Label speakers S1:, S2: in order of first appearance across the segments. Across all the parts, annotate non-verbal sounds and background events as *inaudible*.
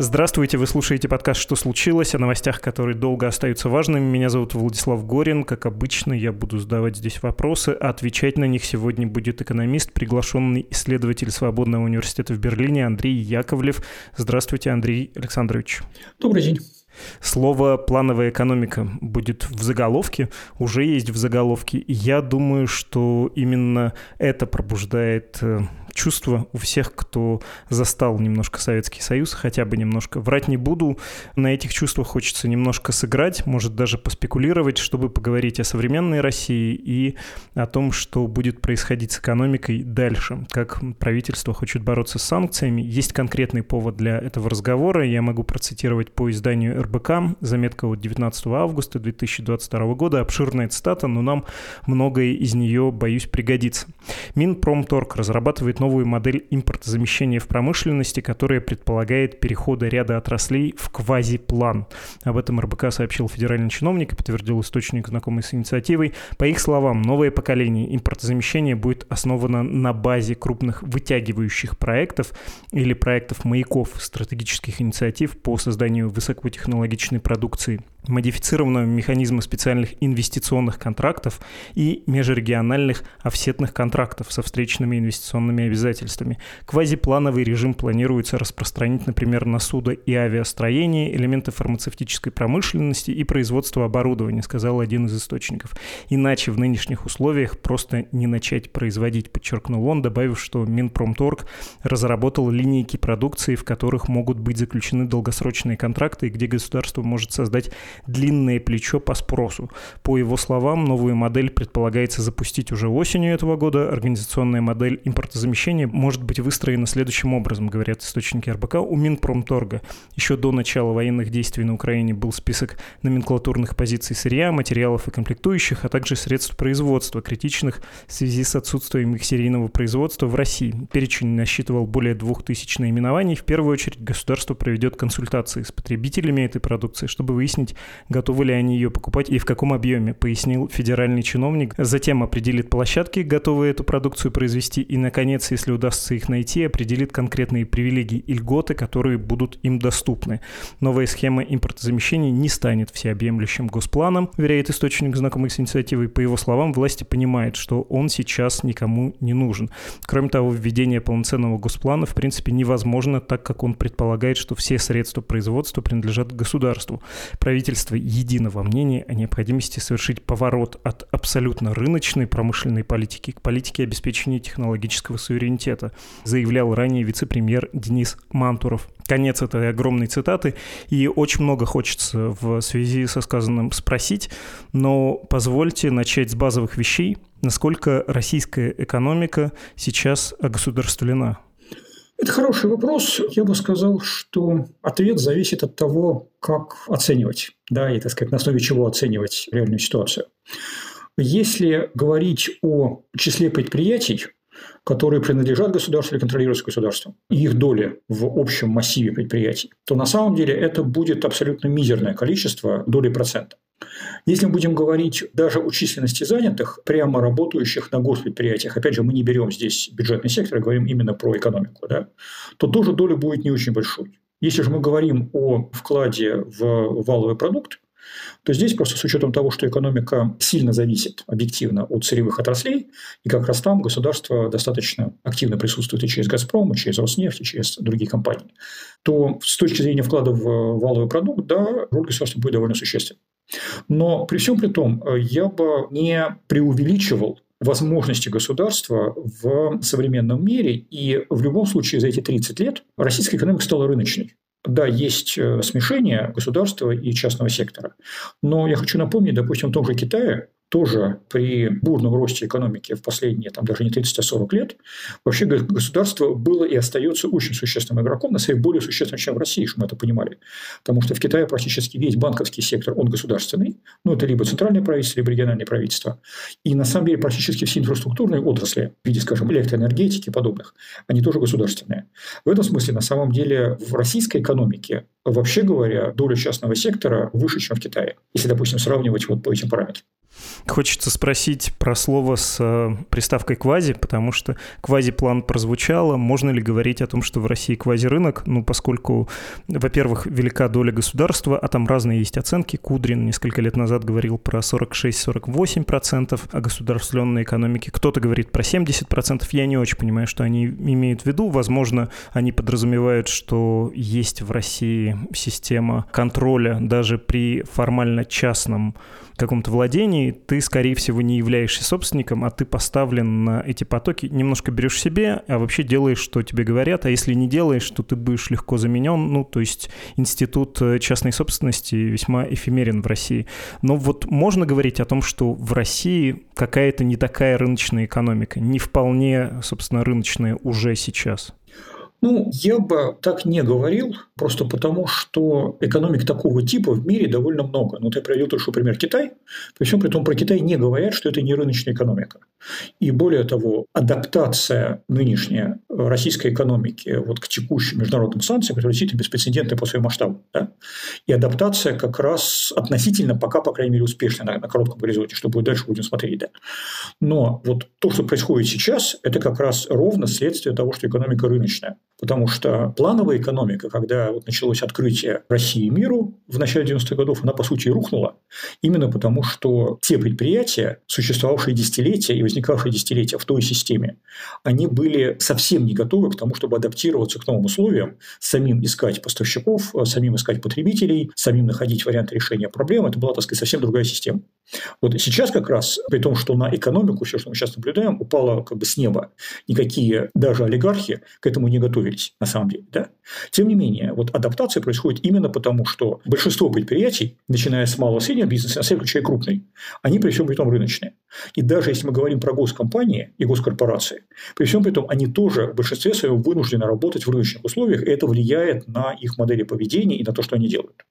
S1: Здравствуйте, вы слушаете подкаст «Что случилось?» о новостях, которые долго остаются важными. Меня зовут Владислав Горин. Как обычно, я буду задавать здесь вопросы, а отвечать на них сегодня будет экономист, приглашенный исследователь Свободного университета в Берлине Андрей Яковлев. Здравствуйте, Андрей Александрович.
S2: Добрый день.
S1: Слово «плановая экономика» будет в заголовке, уже есть в заголовке. я думаю, что именно это пробуждает э, чувство у всех, кто застал немножко Советский Союз, хотя бы немножко. Врать не буду, на этих чувствах хочется немножко сыграть, может даже поспекулировать, чтобы поговорить о современной России и о том, что будет происходить с экономикой дальше, как правительство хочет бороться с санкциями. Есть конкретный повод для этого разговора, я могу процитировать по изданию РБК, заметка от 19 августа 2022 года, обширная цитата, но нам многое из нее, боюсь, пригодится. Минпромторг разрабатывает новый новую модель импортозамещения в промышленности, которая предполагает переходы ряда отраслей в квазиплан. Об этом РБК сообщил федеральный чиновник и подтвердил источник, знакомый с инициативой. По их словам, новое поколение импортозамещения будет основано на базе крупных вытягивающих проектов или проектов маяков стратегических инициатив по созданию высокотехнологичной продукции модифицированного механизма специальных инвестиционных контрактов и межрегиональных офсетных контрактов со встречными инвестиционными обязательствами. Квазиплановый режим планируется распространить, например, на судо и авиастроение, элементы фармацевтической промышленности и производства оборудования, сказал один из источников. Иначе в нынешних условиях просто не начать производить, подчеркнул он, добавив, что Минпромторг разработал линейки продукции, в которых могут быть заключены долгосрочные контракты где государство может создать длинное плечо по спросу. По его словам, новую модель предполагается запустить уже осенью этого года. Организационная модель импортозамещения может быть выстроена следующим образом, говорят источники РБК. У Минпромторга еще до начала военных действий на Украине был список номенклатурных позиций сырья, материалов и комплектующих, а также средств производства, критичных в связи с отсутствием их серийного производства в России. Перечень насчитывал более двух тысяч наименований. В первую очередь государство проведет консультации с потребителями этой продукции, чтобы выяснить, готовы ли они ее покупать и в каком объеме, пояснил федеральный чиновник. Затем определит площадки, готовые эту продукцию произвести, и, наконец, если удастся их найти, определит конкретные привилегии и льготы, которые будут им доступны. Новая схема импортозамещения не станет всеобъемлющим госпланом, уверяет источник, знакомый с инициативой. По его словам, власти понимают, что он сейчас никому не нужен. Кроме того, введение полноценного госплана в принципе невозможно, так как он предполагает, что все средства производства принадлежат государству. Правительство единого мнения о необходимости совершить поворот от абсолютно рыночной промышленной политики к политике обеспечения технологического суверенитета, заявлял ранее вице-премьер Денис Мантуров. Конец этой огромной цитаты, и очень много хочется в связи со сказанным спросить, но позвольте начать с базовых вещей. Насколько российская экономика сейчас огосударствлена?
S2: Это хороший вопрос. Я бы сказал, что ответ зависит от того, как оценивать, да, и, так сказать, на основе чего оценивать реальную ситуацию. Если говорить о числе предприятий, которые принадлежат государству или контролируются государством, и их доли в общем массиве предприятий, то на самом деле это будет абсолютно мизерное количество доли процента. Если мы будем говорить даже о численности занятых, прямо работающих на госпредприятиях, опять же, мы не берем здесь бюджетный сектор, а говорим именно про экономику, да, то тоже доля будет не очень большой. Если же мы говорим о вкладе в валовый продукт, то здесь просто с учетом того, что экономика сильно зависит объективно от сырьевых отраслей, и как раз там государство достаточно активно присутствует и через «Газпром», и через «Роснефть», и через другие компании, то с точки зрения вклада в валовый продукт, да, роль государства будет довольно существенной. Но при всем при том, я бы не преувеличивал возможности государства в современном мире. И в любом случае за эти 30 лет российская экономика стала рыночной. Да, есть э, смешение государства и частного сектора. Но я хочу напомнить, допустим, в том же Китае тоже при бурном росте экономики в последние, там, даже не 30, а 40 лет, вообще государство было и остается очень существенным игроком, на самом более существенным, чем в России, чтобы мы это понимали. Потому что в Китае практически весь банковский сектор, он государственный, ну, это либо центральное правительство, либо региональное правительство. И на самом деле практически все инфраструктурные отрасли, в виде, скажем, электроэнергетики и подобных, они тоже государственные. В этом смысле, на самом деле, в российской экономике, вообще говоря, доля частного сектора выше, чем в Китае, если, допустим, сравнивать вот по этим параметрам.
S1: Хочется спросить про слово с э, приставкой «квази», потому что «квази-план» прозвучало. Можно ли говорить о том, что в России квази-рынок? Ну, поскольку, во-первых, велика доля государства, а там разные есть оценки. Кудрин несколько лет назад говорил про 46-48% о государственной экономике. Кто-то говорит про 70%. Я не очень понимаю, что они имеют в виду. Возможно, они подразумевают, что есть в России система контроля даже при формально частном каком-то владении, ты, скорее всего, не являешься собственником, а ты поставлен на эти потоки, немножко берешь себе, а вообще делаешь, что тебе говорят, а если не делаешь, то ты будешь легко заменен. Ну, то есть институт э, частной собственности весьма эфемерен в России. Но вот можно говорить о том, что в России какая-то не такая рыночная экономика, не вполне, собственно, рыночная уже сейчас.
S2: Ну, я бы так не говорил, просто потому что экономик такого типа в мире довольно много. Ну, вот я приведу только пример Китай. При всем при том, про Китай не говорят, что это не рыночная экономика. И более того, адаптация нынешняя российской экономики вот к текущим международным санкциям, которые действительно беспрецедентны по своему масштабу. Да? И адаптация как раз относительно пока, по крайней мере, успешная на, на коротком горизонте, что будет дальше, будем смотреть. Да? Но вот то, что происходит сейчас, это как раз ровно следствие того, что экономика рыночная. Потому что плановая экономика, когда вот началось открытие России миру в начале 90-х годов, она, по сути, рухнула. Именно потому, что те предприятия, существовавшие десятилетия и возникавшие десятилетия в той системе, они были совсем не готовы к тому, чтобы адаптироваться к новым условиям, самим искать поставщиков, самим искать потребителей, самим находить варианты решения проблем. Это была, так сказать, совсем другая система. Вот сейчас как раз, при том, что на экономику, все, что мы сейчас наблюдаем, упало как бы с неба. Никакие даже олигархи к этому не готовы готовились, на самом деле. Да? Тем не менее, вот адаптация происходит именно потому, что большинство предприятий, начиная с малого и среднего бизнеса, а включая крупный, они при всем при том рыночные. И даже если мы говорим про госкомпании и госкорпорации, при всем при том они тоже в большинстве своем вынуждены работать в рыночных условиях, и это влияет на их модели поведения и на то, что они делают.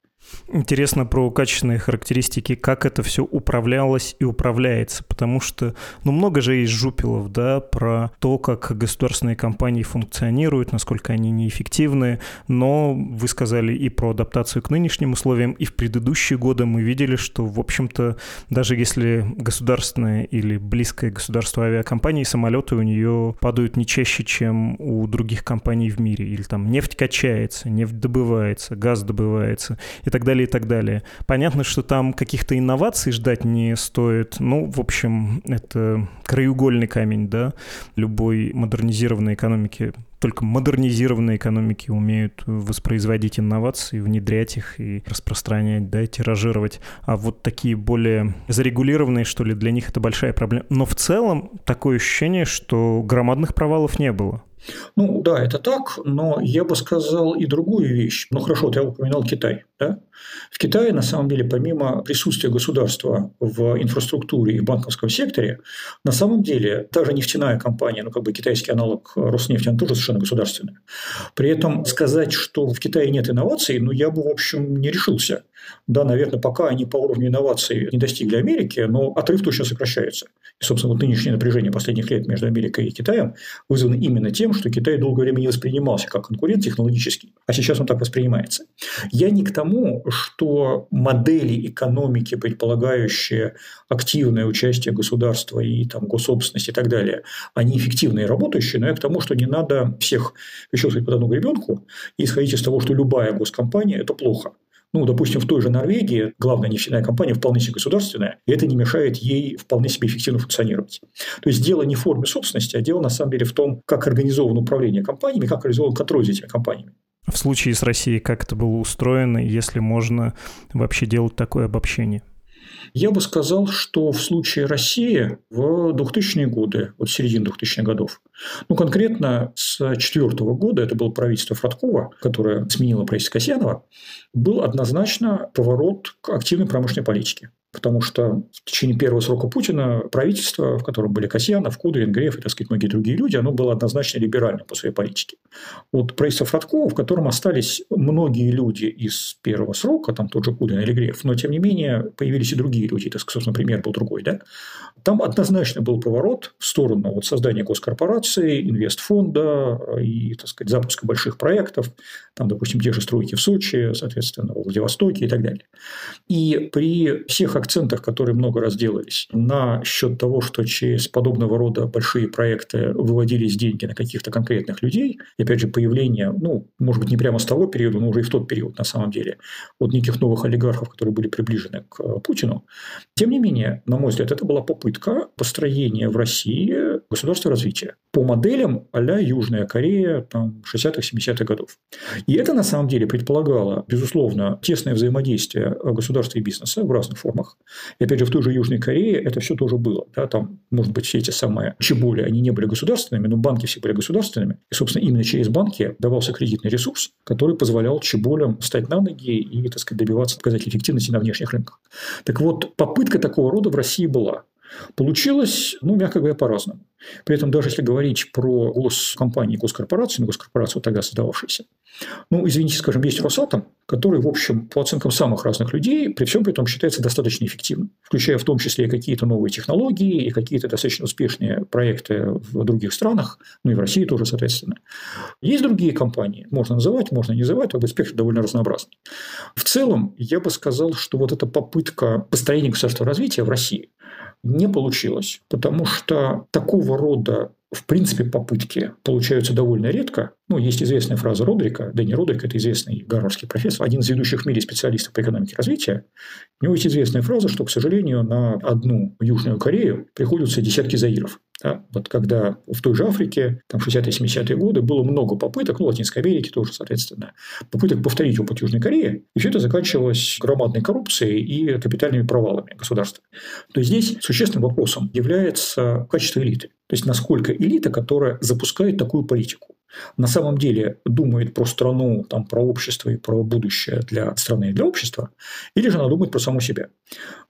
S1: Интересно про качественные характеристики, как это все управлялось и управляется, потому что, ну, много же есть жупилов, да, про то, как государственные компании функционируют, насколько они неэффективны, но вы сказали и про адаптацию к нынешним условиям, и в предыдущие годы мы видели, что, в общем-то, даже если государственная или близкая государство авиакомпании, самолеты у нее падают не чаще, чем у других компаний в мире, или там нефть качается, нефть добывается, газ добывается, и так далее, и так далее. Понятно, что там каких-то инноваций ждать не стоит. Ну, в общем, это краеугольный камень, да, любой модернизированной экономики только модернизированные экономики умеют воспроизводить инновации, внедрять их и распространять, да, тиражировать. А вот такие более зарегулированные, что ли, для них это большая проблема. Но в целом такое ощущение, что громадных провалов не было.
S2: Ну да, это так, но я бы сказал и другую вещь. Ну хорошо, ты упоминал Китай. Да? В Китае, на самом деле, помимо присутствия государства в инфраструктуре и банковском секторе, на самом деле та нефтяная компания, ну как бы китайский аналог Роснефти, она тоже совершенно государственная. При этом сказать, что в Китае нет инноваций, ну я бы, в общем, не решился. Да, наверное, пока они по уровню инноваций не достигли Америки, но отрыв точно сокращается. И, собственно, вот нынешнее напряжение последних лет между Америкой и Китаем вызвано именно тем, что Китай долгое время не воспринимался как конкурент технологический, а сейчас он так воспринимается. Я не к тому, что модели экономики, предполагающие активное участие государства и там, госсобственности и так далее, они эффективные и работающие, но я к тому, что не надо всех сказать под одну гребенку и исходить из того, что любая госкомпания – это плохо. Ну, допустим, в той же Норвегии главная нефтяная компания вполне себе государственная, и это не мешает ей вполне себе эффективно функционировать. То есть дело не в форме собственности, а дело на самом деле в том, как организовано управление компаниями, как организован контроль за этими компаниями.
S1: В случае с Россией как это было устроено, если можно вообще делать такое обобщение?
S2: Я бы сказал, что в случае России в 2000-е годы, вот середине 2000-х годов, ну, конкретно с 2004 года, это было правительство Фродкова, которое сменило правительство Касьянова, был однозначно поворот к активной промышленной политике. потому что в течение первого срока Путина правительство, в котором были Касьянов, Кудрин, Греф и, так сказать, многие другие люди, оно было однозначно либеральным по своей политике. Вот правительство Фродкова, в котором остались многие люди из первого срока, там тот же Кудрин или Греф, но, тем не менее, появились и другие люди, так сказать, например, был другой, да, там однозначно был поворот в сторону вот создания госкорпорации, инвестфонда и, так сказать, запуска больших проектов, там, допустим, те же стройки в Сочи, соответственно, в Владивостоке и так далее. И при всех акцентах, которые много раз делались на счет того, что через подобного рода большие проекты выводились деньги на каких-то конкретных людей, и опять же появление, ну, может быть, не прямо с того периода, но уже и в тот период на самом деле, от неких новых олигархов, которые были приближены к Путину. Тем не менее, на мой взгляд, это была попытка построения в России государства развития по моделям а Южная Корея там, 60-х, 70-х годов. И это на самом деле предполагало, безусловно, тесное взаимодействие государства и бизнеса в разных формах. И опять же, в той же Южной Корее это все тоже было. Да, там, может быть, все эти самые чеболи, они не были государственными, но банки все были государственными. И, собственно, именно через банки давался кредитный ресурс, который позволял чеболям встать на ноги и, так сказать, добиваться показателей эффективности на внешних рынках. Так вот, попытка такого рода в России была. Получилось, ну, мягко говоря, по-разному. При этом даже если говорить про госкомпании, госкорпорации, ну, госкорпорацию тогда создававшиеся, ну, извините, скажем, есть Росатом, который, в общем, по оценкам самых разных людей, при всем при этом считается достаточно эффективным, включая в том числе и какие-то новые технологии, и какие-то достаточно успешные проекты в других странах, ну и в России тоже, соответственно. Есть другие компании, можно называть, можно не называть, как спектр довольно разнообразный. В целом, я бы сказал, что вот эта попытка построения государства развития в России, не получилось, потому что такого рода в принципе, попытки получаются довольно редко. Ну, есть известная фраза Родрика, Дэнни Родрик, это известный гарвардский профессор, один из ведущих в мире специалистов по экономике развития. У него есть известная фраза, что, к сожалению, на одну Южную Корею приходятся десятки заиров. Да? Вот когда в той же Африке, там 60-70-е годы, было много попыток, ну, Латинской Америке тоже, соответственно, попыток повторить опыт Южной Кореи, и все это заканчивалось громадной коррупцией и капитальными провалами государства. То есть здесь существенным вопросом является качество элиты. То есть насколько элита, которая запускает такую политику, на самом деле думает про страну, там, про общество и про будущее для страны и для общества, или же она думает про саму себя.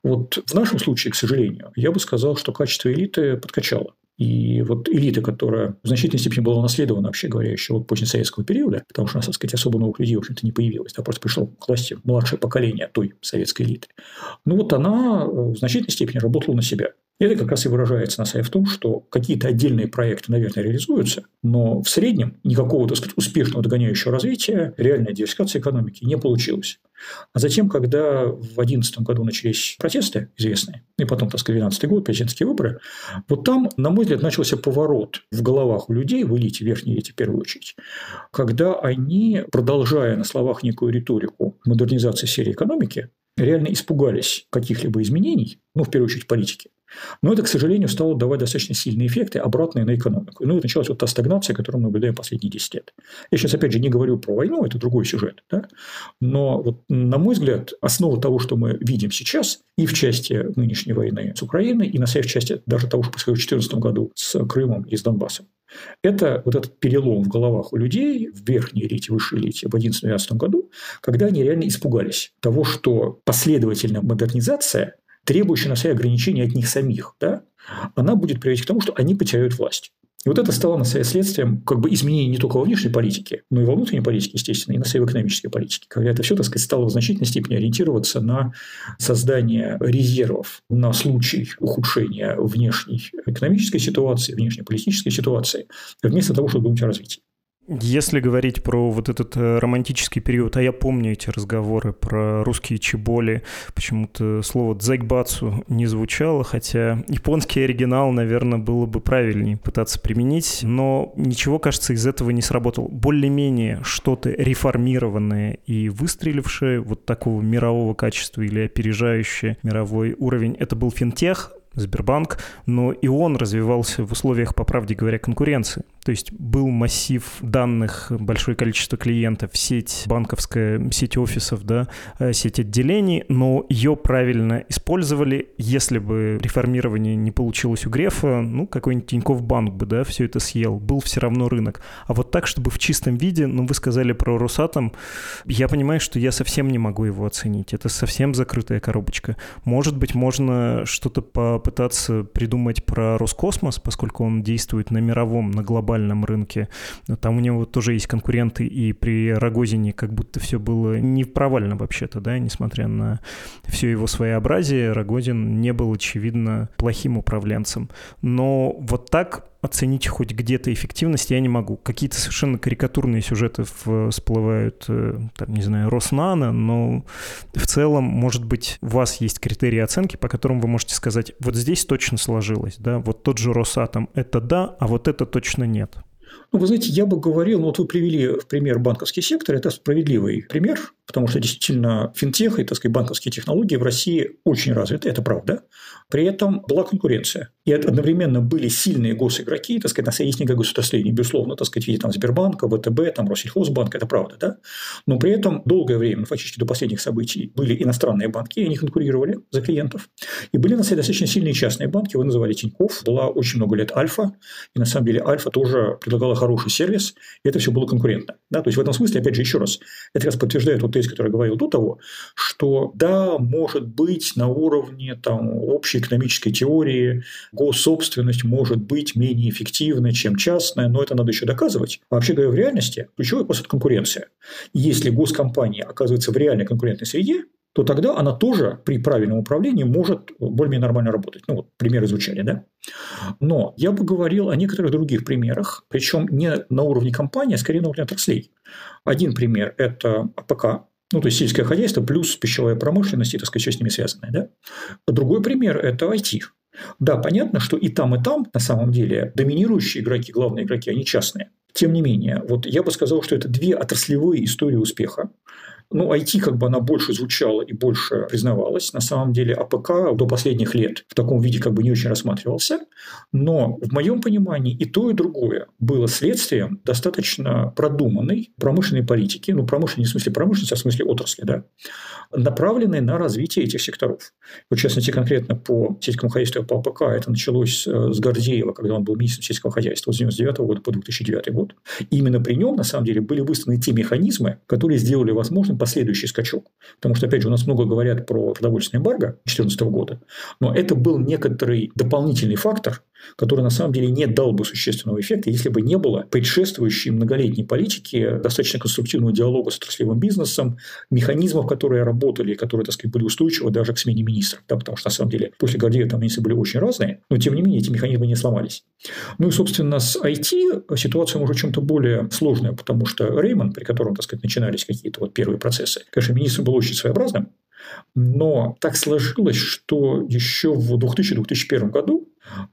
S2: Вот в нашем случае, к сожалению, я бы сказал, что качество элиты подкачало. И вот элита, которая в значительной степени была унаследована, вообще говоря, еще от позднесоветского периода, потому что у так сказать, особо новых людей, в общем-то, не появилось, да, просто пришло к власти младшее поколение той советской элиты. Ну вот она в значительной степени работала на себя. Это как раз и выражается на самом в том, что какие-то отдельные проекты, наверное, реализуются, но в среднем никакого, так сказать, успешного догоняющего развития, реальной диверсификации экономики не получилось. А затем, когда в 2011 году начались протесты известные, и потом, так сказать, 2012 год, президентские выборы, вот там, на мой взгляд, начался поворот в головах у людей, в элите, верхней элите в первую очередь, когда они, продолжая на словах некую риторику модернизации серии экономики, реально испугались каких-либо изменений, ну, в первую очередь, политики, но это, к сожалению, стало давать достаточно сильные эффекты, обратные на экономику. Ну, и началась вот та стагнация, которую мы наблюдаем последние 10 лет. Я сейчас, опять же, не говорю про войну, это другой сюжет. Да? Но, вот, на мой взгляд, основа того, что мы видим сейчас, и в части нынешней войны с Украиной, и на самой части даже того, что происходило в 2014 году с Крымом и с Донбассом, это вот этот перелом в головах у людей, в верхней элите, высшей элите в 2011-2012 году, когда они реально испугались того, что последовательная модернизация требующая на себя ограничения от них самих, да, она будет приводить к тому, что они потеряют власть. И вот это стало следствием как бы изменения не только во внешней политике, но и во внутренней политике, естественно, и на своей экономической политике, когда это все, так сказать, стало в значительной степени ориентироваться на создание резервов на случай ухудшения внешней экономической ситуации, внешней политической ситуации, вместо того, чтобы думать о развитии.
S1: Если говорить про вот этот э, романтический период, а я помню эти разговоры про русские чеболи, почему-то слово «дзайкбацу» не звучало, хотя японский оригинал, наверное, было бы правильнее пытаться применить, но ничего, кажется, из этого не сработало. Более-менее что-то реформированное и выстрелившее вот такого мирового качества или опережающее мировой уровень, это был финтех, Сбербанк, но и он развивался в условиях, по правде говоря, конкуренции. То есть был массив данных, большое количество клиентов, сеть банковская, сеть офисов, да, э, сеть отделений, но ее правильно использовали. Если бы реформирование не получилось у Грефа, ну, какой-нибудь Тинькофф банк бы, да, все это съел. Был все равно рынок. А вот так, чтобы в чистом виде, ну, вы сказали про Росатом, я понимаю, что я совсем не могу его оценить. Это совсем закрытая коробочка. Может быть, можно что-то попытаться придумать про Роскосмос, поскольку он действует на мировом, на глобальном рынке. Там у него тоже есть конкуренты, и при Рогозине как будто все было не провально вообще-то, да, несмотря на все его своеобразие, Рогозин не был, очевидно, плохим управленцем. Но вот так оценить хоть где-то эффективность я не могу. Какие-то совершенно карикатурные сюжеты всплывают, э, там, не знаю, Роснана, но в целом, может быть, у вас есть критерии оценки, по которым вы можете сказать, вот здесь точно сложилось, да, вот тот же Росатом – это да, а вот это точно нет.
S2: Ну, вы знаете, я бы говорил, ну, вот вы привели в пример банковский сектор, это справедливый пример, потому что действительно финтех и, так сказать, банковские технологии в России очень развиты, это правда. При этом была конкуренция. И одновременно были сильные госигроки, так сказать, наследника государственных, безусловно, так сказать, в виде там, Сбербанка, ВТБ, там, Россельхозбанк, это правда, да? Но при этом долгое время, фактически до последних событий, были иностранные банки, и они конкурировали за клиентов. И были на самом деле достаточно сильные частные банки, вы называли Тинькофф, была очень много лет Альфа, и на самом деле Альфа тоже предлагала хороший сервис, и это все было конкурентно. Да? То есть в этом смысле, опять же, еще раз, это раз подтверждает вот тезис, который говорил до того, что да, может быть, на уровне там, общей экономической теории госсобственность может быть менее эффективной, чем частная, но это надо еще доказывать. Вообще говоря, в реальности ключевой вопрос – это конкуренция. Если госкомпания оказывается в реальной конкурентной среде, то тогда она тоже при правильном управлении может более-менее нормально работать. Ну, вот примеры звучали, да? Но я бы говорил о некоторых других примерах, причем не на уровне компании, а скорее на уровне отраслей. Один пример – это АПК, ну, то есть сельское хозяйство плюс пищевая промышленность и, так сказать, что с ними связанное. Да? Другой пример – это IT. Да, понятно, что и там, и там, на самом деле, доминирующие игроки, главные игроки, они частные. Тем не менее, вот я бы сказал, что это две отраслевые истории успеха. Ну, IT как бы она больше звучала и больше признавалась. На самом деле АПК до последних лет в таком виде как бы не очень рассматривался. Но в моем понимании и то, и другое было следствием достаточно продуманной промышленной политики, ну, промышленной не в смысле промышленности, а в смысле отрасли, да, направленной на развитие этих секторов. Вот, в частности, конкретно по сельскому хозяйству по АПК это началось э, с Гордеева, когда он был министром сельского хозяйства с 1999 года по 2009 год. И именно при нем, на самом деле, были выставлены те механизмы, которые сделали возможным последующий скачок. Потому что, опять же, у нас много говорят про продовольственное эмбарго 2014 года, но это был некоторый дополнительный фактор, который на самом деле не дал бы существенного эффекта, если бы не было предшествующей многолетней политики, достаточно конструктивного диалога с отраслевым бизнесом, механизмов, которые работали, которые, так сказать, были устойчивы даже к смене министра. Да, потому что, на самом деле, после Гордеева там министры были очень разные, но, тем не менее, эти механизмы не сломались. Ну и, собственно, с IT ситуация уже чем-то более сложная, потому что Реймон, при котором, так сказать, начинались какие-то вот первые процессы, конечно, министр был очень своеобразным, но так сложилось, что еще в 2000-2001 году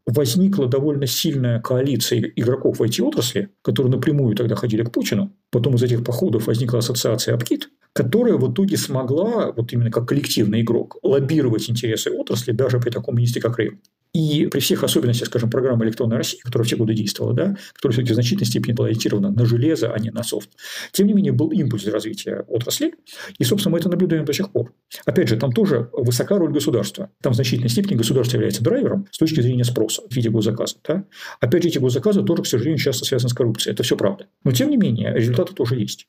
S2: возникла довольно сильная коалиция игроков в IT-отрасли, которые напрямую тогда ходили к Путину. Потом из этих походов возникла ассоциация Апкит, которая в итоге смогла, вот именно как коллективный игрок, лоббировать интересы отрасли даже при таком министре, как Рейм. И при всех особенностях, скажем, программы электронной России, которая все годы действовала, да, которая все-таки в значительной степени была ориентирована на железо, а не на софт, тем не менее был импульс развития отрасли. И, собственно, мы это наблюдаем до сих пор. Опять же, там тоже высока роль государства. Там в значительной степени государство является драйвером с точки зрения спроса в виде госзаказа. Да? Опять же, эти госзаказы тоже, к сожалению, часто связаны с коррупцией. Это все правда. Но, тем не менее, результаты тоже есть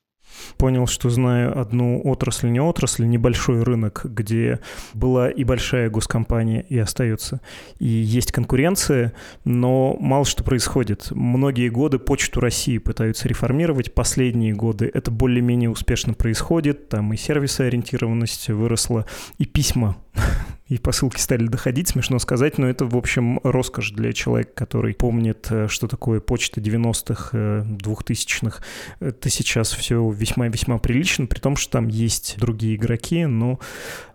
S1: понял, что знаю одну отрасль, не отрасль, небольшой рынок, где была и большая госкомпания, и остается. И есть конкуренция, но мало что происходит. Многие годы Почту России пытаются реформировать, последние годы это более-менее успешно происходит, там и сервисоориентированность выросла, и письма *laughs* и посылки стали доходить, смешно сказать, но это, в общем, роскошь для человека, который помнит, э, что такое почта 90-х, 2000-х. Э, это сейчас все весьма-весьма прилично, при том, что там есть другие игроки, но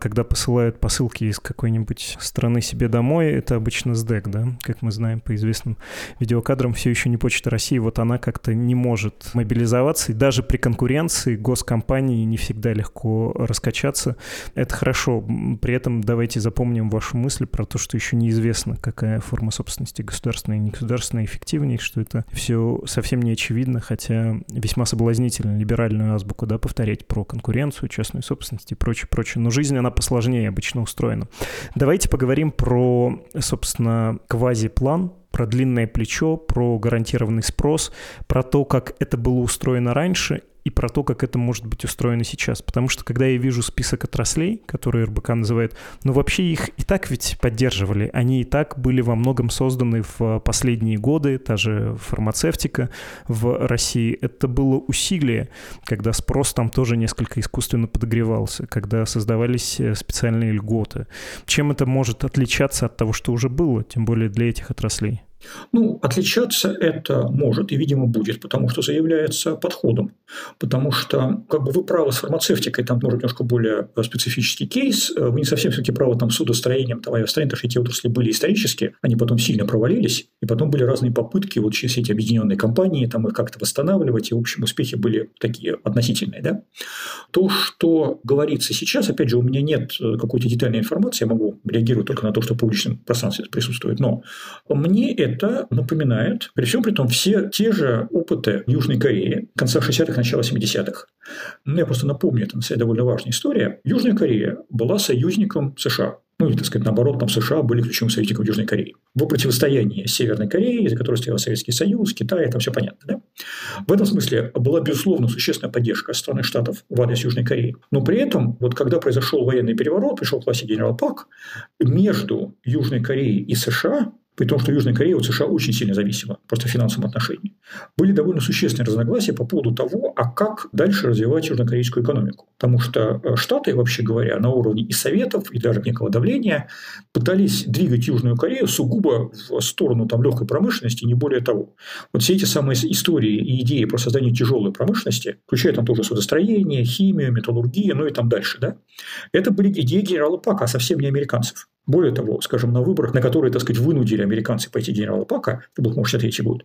S1: когда посылают посылки из какой-нибудь страны себе домой, это обычно СДЭК, да, как мы знаем по известным видеокадрам, все еще не Почта России, вот она как-то не может мобилизоваться, и даже при конкуренции госкомпании не всегда легко раскачаться. Это хорошо. При этом давайте запомним вашу мысль про то, что еще неизвестно, какая форма собственности государственная и негосударственная эффективнее, что это все совсем не очевидно, хотя весьма соблазнительно либеральную азбуку, да, повторять про конкуренцию, частную собственность и прочее, прочее. Но жизнь, она посложнее обычно устроена. Давайте поговорим про, собственно, квазиплан, про длинное плечо, про гарантированный спрос, про то, как это было устроено раньше и про то, как это может быть устроено сейчас. Потому что когда я вижу список отраслей, которые РБК называет, ну вообще их и так ведь поддерживали. Они и так были во многом созданы в последние годы, та же фармацевтика в России. Это было усилие, когда спрос там тоже несколько искусственно подогревался, когда создавались э, специальные льготы. Чем это может отличаться от того, что уже было, тем более для этих отраслей?
S2: Ну, отличаться это может и, видимо, будет, потому что заявляется подходом. Потому что, как бы вы правы с фармацевтикой, там может немножко более специфический кейс. Вы не совсем все-таки правы там с судостроением, там авиастроением, потому что эти отрасли были исторические, они потом сильно провалились, и потом были разные попытки вот через эти объединенные компании там их как-то восстанавливать, и, в общем, успехи были такие относительные. Да? То, что говорится сейчас, опять же, у меня нет какой-то детальной информации, я могу реагировать только на то, что в публичном пространстве присутствует, но мне это это напоминает, при всем при том, все те же опыты Южной Кореи конца 60-х, начала 70-х. Ну, я просто напомню, это на самом деле довольно важная история. Южная Корея была союзником США ну или, так сказать, наоборот, там США были ключевым союзником Южной Кореи. В противостоянии Северной Кореи, за которой стоял Советский Союз, Китай, это все понятно. Да? В этом смысле была, безусловно, существенная поддержка страны Штатов в адрес Южной Кореи. Но при этом, вот когда произошел военный переворот, пришел к власти генерал Пак, между Южной Кореей и США при том, что Южная Корея от США очень сильно зависела, просто в финансовом отношении, были довольно существенные разногласия по поводу того, а как дальше развивать южнокорейскую экономику. Потому что э, Штаты, вообще говоря, на уровне и Советов, и даже некого давления пытались двигать Южную Корею сугубо в сторону там, легкой промышленности, не более того. Вот все эти самые истории и идеи про создание тяжелой промышленности, включая там тоже судостроение, химию, металлургию, ну и там дальше, да, это были идеи генерала Пака, а совсем не американцев. Более того, скажем, на выборах, на которые, так сказать, вынудили американцы пойти генерала Пака, это был, по-моему, 63 год,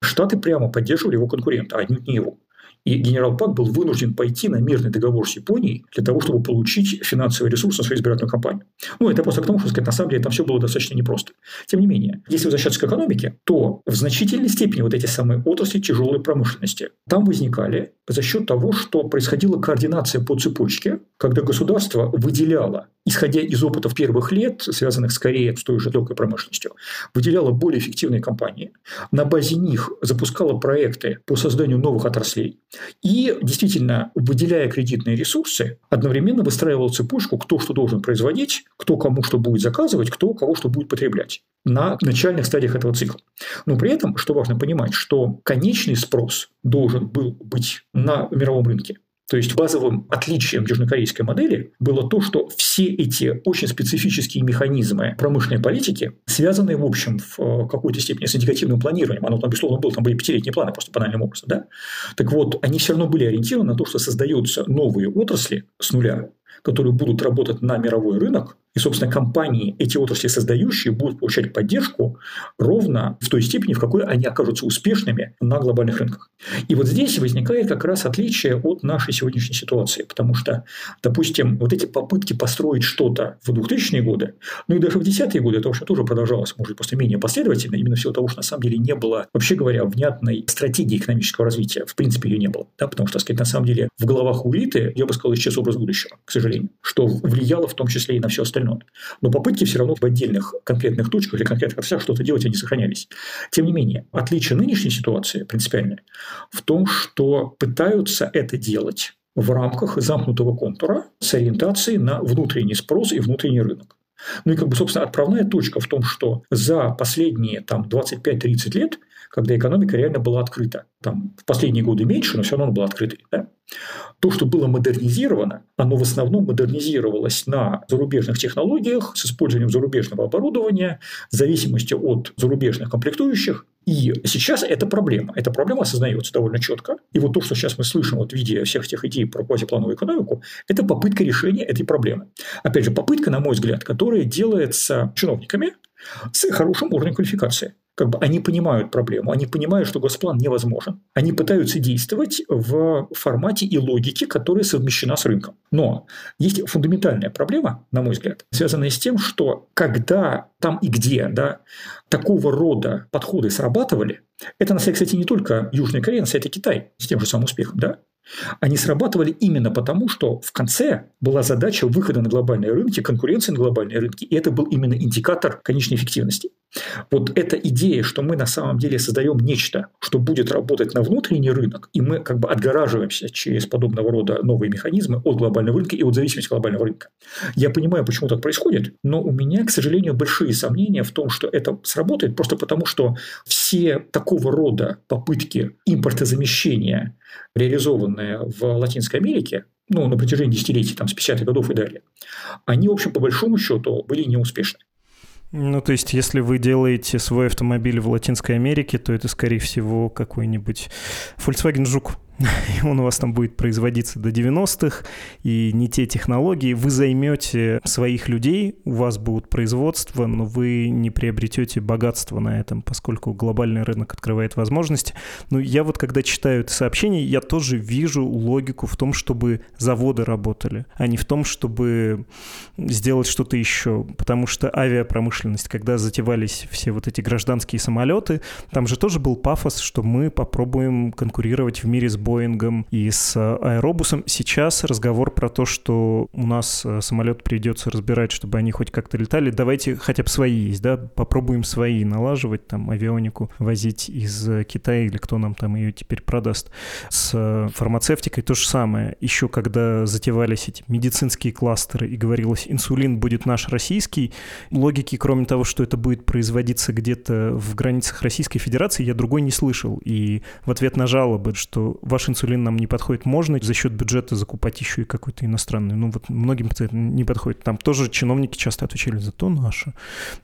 S2: Штаты прямо поддерживали его конкурента, а не его. И генерал Пак был вынужден пойти на мирный договор с Японией для того, чтобы получить финансовый ресурс на свою избирательную кампанию. Ну, это просто к тому, что, сказать, на самом деле там все было достаточно непросто. Тем не менее, если возвращаться к экономике, то в значительной степени вот эти самые отрасли тяжелой промышленности там возникали за счет того, что происходила координация по цепочке, когда государство выделяло, исходя из опытов первых лет, связанных скорее с той же легкой промышленностью, выделяло более эффективные компании, на базе них запускало проекты по созданию новых отраслей и, действительно, выделяя кредитные ресурсы, одновременно выстраивал цепочку, кто что должен производить, кто кому что будет заказывать, кто кого что будет потреблять на начальных стадиях этого цикла. Но при этом, что важно понимать, что конечный спрос должен был быть на мировом рынке. То есть базовым отличием южнокорейской модели было то, что все эти очень специфические механизмы промышленной политики, связанные, в общем, в э, какой-то степени с индикативным планированием, оно там, безусловно, было, там были пятилетние планы, просто банальным образом, да? Так вот, они все равно были ориентированы на то, что создаются новые отрасли с нуля, которые будут работать на мировой рынок, и, собственно, компании, эти отрасли создающие, будут получать поддержку ровно в той степени, в какой они окажутся успешными на глобальных рынках. И вот здесь возникает как раз отличие от нашей сегодняшней ситуации, потому что, допустим, вот эти попытки построить что-то в 2000-е годы, ну и даже в 10-е годы, это вообще тоже продолжалось, может, просто менее последовательно, именно в силу того, что на самом деле не было, вообще говоря, внятной стратегии экономического развития. В принципе, ее не было. Да, потому что, так сказать, на самом деле в головах у элиты, я бы сказал, исчез образ будущего, к сожалению, что влияло в том числе и на все остальное остальное. Но попытки все равно в отдельных конкретных точках или конкретных отраслях что-то делать, они сохранялись. Тем не менее, отличие нынешней ситуации принципиальное в том, что пытаются это делать в рамках замкнутого контура с ориентацией на внутренний спрос и внутренний рынок. Ну и как бы, собственно, отправная точка в том, что за последние там, 25-30 лет, когда экономика реально была открыта, там в последние годы меньше, но все равно она была открытой, да, то, что было модернизировано, оно в основном модернизировалось на зарубежных технологиях с использованием зарубежного оборудования, в зависимости от зарубежных комплектующих. И сейчас это проблема. Эта проблема осознается довольно четко. И вот то, что сейчас мы слышим вот в виде всех этих идей про квазиплановую экономику, это попытка решения этой проблемы. Опять же, попытка, на мой взгляд, которая делается чиновниками с хорошим уровнем квалификации. Как бы они понимают проблему, они понимают, что госплан невозможен. Они пытаются действовать в формате и логике, которая совмещена с рынком. Но есть фундаментальная проблема, на мой взгляд, связанная с тем, что когда там и где да, такого рода подходы срабатывали, это, на самом деле, кстати, не только Южная Корея, это Китай с тем же самым успехом, да, они срабатывали именно потому, что в конце была задача выхода на глобальные рынки, конкуренции на глобальные рынки, и это был именно индикатор конечной эффективности. Вот эта идея, что мы на самом деле создаем нечто, что будет работать на внутренний рынок, и мы как бы отгораживаемся через подобного рода новые механизмы от глобального рынка и от зависимости глобального рынка. Я понимаю, почему так происходит, но у меня, к сожалению, большие сомнения в том, что это сработает, просто потому что все такого рода попытки импортозамещения реализованные в Латинской Америке, ну, на протяжении десятилетий, там, с 50-х годов и далее, они, в общем, по большому счету были неуспешны.
S1: Ну, то есть, если вы делаете свой автомобиль в Латинской Америке, то это, скорее всего, какой-нибудь Volkswagen Жук. *laughs* и он у вас там будет производиться до 90-х, и не те технологии. Вы займете своих людей, у вас будут производства, но вы не приобретете богатство на этом, поскольку глобальный рынок открывает возможности. Но я вот когда читаю это сообщение, я тоже вижу логику в том, чтобы заводы работали, а не в том, чтобы сделать что-то еще. Потому что авиапромышленность, когда затевались все вот эти гражданские самолеты, там же тоже был пафос, что мы попробуем конкурировать в мире с Боингом и с Аэробусом. Сейчас разговор про то, что у нас э, самолет придется разбирать, чтобы они хоть как-то летали. Давайте хотя бы свои есть, да, попробуем свои налаживать, там, авионику возить из Китая или кто нам там ее теперь продаст. С фармацевтикой то же самое. Еще когда затевались эти медицинские кластеры и говорилось, инсулин будет наш российский, логики, кроме того, что это будет производиться где-то в границах Российской Федерации, я другой не слышал. И в ответ на жалобы, что ваш инсулин нам не подходит, можно за счет бюджета закупать еще и какой-то иностранный. Ну вот многим не подходит. Там тоже чиновники часто отвечали, за то наше.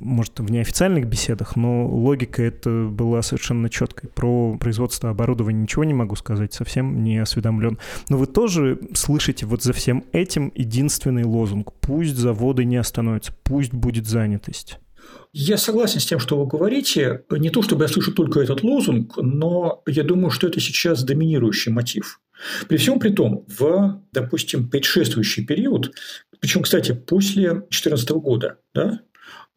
S1: Может, в неофициальных беседах, но логика это была совершенно четкой. Про производство оборудования ничего не могу сказать, совсем не осведомлен. Но вы тоже слышите вот за всем этим единственный лозунг. Пусть заводы не остановятся, пусть будет занятость.
S2: Я согласен с тем, что вы говорите. Не то, чтобы я слышу только этот лозунг, но я думаю, что это сейчас доминирующий мотив. При всем при том, в, допустим, предшествующий период, причем, кстати, после 2014 года, да,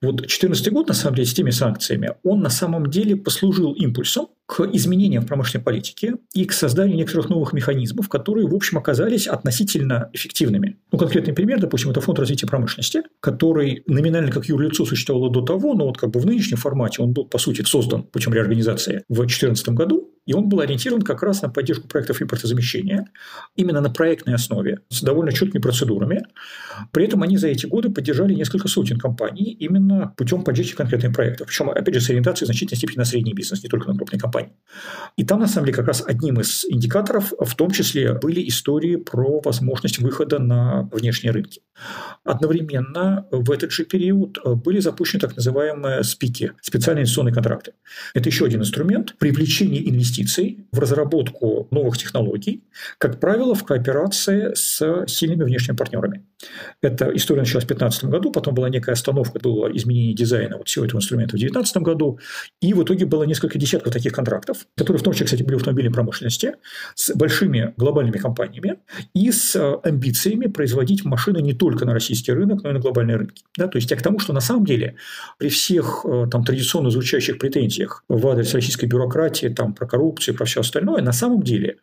S2: вот 2014 год, на самом деле, с теми санкциями, он на самом деле послужил импульсом к изменениям в промышленной политике и к созданию некоторых новых механизмов, которые, в общем, оказались относительно эффективными. Ну, конкретный пример, допустим, это фонд развития промышленности, который номинально как юрлицо существовал до того, но вот как бы в нынешнем формате он был, по сути, создан путем реорганизации в 2014 году, и он был ориентирован как раз на поддержку проектов импортозамещения, именно на проектной основе, с довольно четкими процедурами. При этом они за эти годы поддержали несколько сотен компаний именно путем поддержки конкретных проектов. Причем, опять же, с ориентацией в значительной степени на средний бизнес, не только на крупные компании. И там, на самом деле, как раз одним из индикаторов в том числе были истории про возможность выхода на внешние рынки. Одновременно в этот же период были запущены так называемые СПИКи, специальные инвестиционные контракты. Это еще один инструмент привлечения инвестиций инвестиций в разработку новых технологий, как правило, в кооперации с сильными внешними партнерами. Эта история началась в 2015 году, потом была некая остановка, было изменение дизайна вот всего этого инструмента в 2019 году, и в итоге было несколько десятков таких контрактов, которые в том числе, кстати, были в автомобильной промышленности, с большими глобальными компаниями и с амбициями производить машины не только на российский рынок, но и на глобальные рынки. Да? То есть я к тому, что на самом деле при всех э, там, традиционно звучащих претензиях в адрес российской бюрократии, там, про коррупцию, про все остальное, на самом деле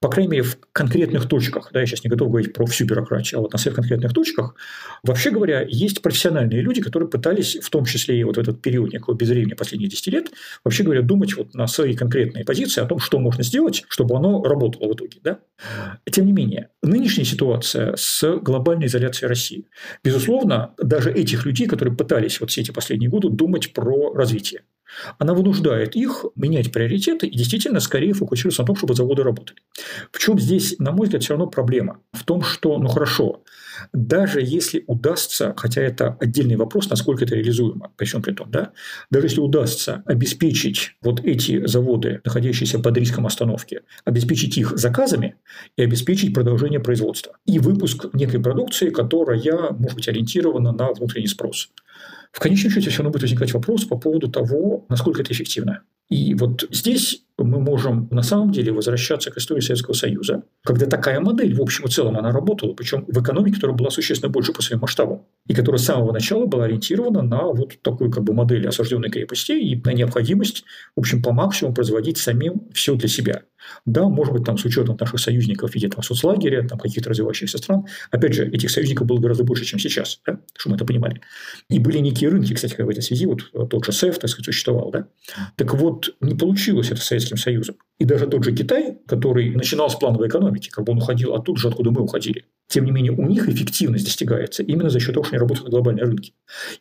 S2: по крайней мере, в конкретных точках, да, я сейчас не готов говорить про всю бюрократию, а вот на всех конкретных точках, вообще говоря, есть профессиональные люди, которые пытались, в том числе и вот в этот период некого безвремени последних 10 лет, вообще говоря, думать вот на свои конкретные позиции о том, что можно сделать, чтобы оно работало в итоге. Да? Тем не менее, нынешняя ситуация с глобальной изоляцией России, безусловно, даже этих людей, которые пытались вот все эти последние годы думать про развитие, она вынуждает их менять приоритеты и действительно скорее фокусироваться на том, чтобы заводы работали. В чем здесь, на мой взгляд, все равно проблема? В том, что, ну хорошо, даже если удастся, хотя это отдельный вопрос, насколько это реализуемо, причем при том, да, даже если удастся обеспечить вот эти заводы, находящиеся под риском остановки, обеспечить их заказами и обеспечить продолжение производства и выпуск некой продукции, которая, может быть, ориентирована на внутренний спрос. В конечном счете все равно будет возникать вопрос по поводу того, насколько это эффективно. И вот здесь мы можем на самом деле возвращаться к истории Советского Союза, когда такая модель, в общем и целом, она работала, причем в экономике, которая была существенно больше по своим масштабам, и которая с самого начала была ориентирована на вот такую как бы модель осажденной крепости и на необходимость, в общем, по максимуму производить самим все для себя. Да, может быть, там с учетом наших союзников в виде там, соцлагеря, там, каких-то развивающихся стран. Опять же, этих союзников было гораздо больше, чем сейчас, да? чтобы мы это понимали. И были некие рынки, кстати, в этой связи, вот тот же СЭФ, так сказать, существовал. Да? Так вот, не получилось это Советским Советским Союзом. И даже тот же Китай, который начинал с плановой экономики, как бы он уходил оттуда же, откуда мы уходили. Тем не менее, у них эффективность достигается именно за счет того, что они работают на глобальном рынке.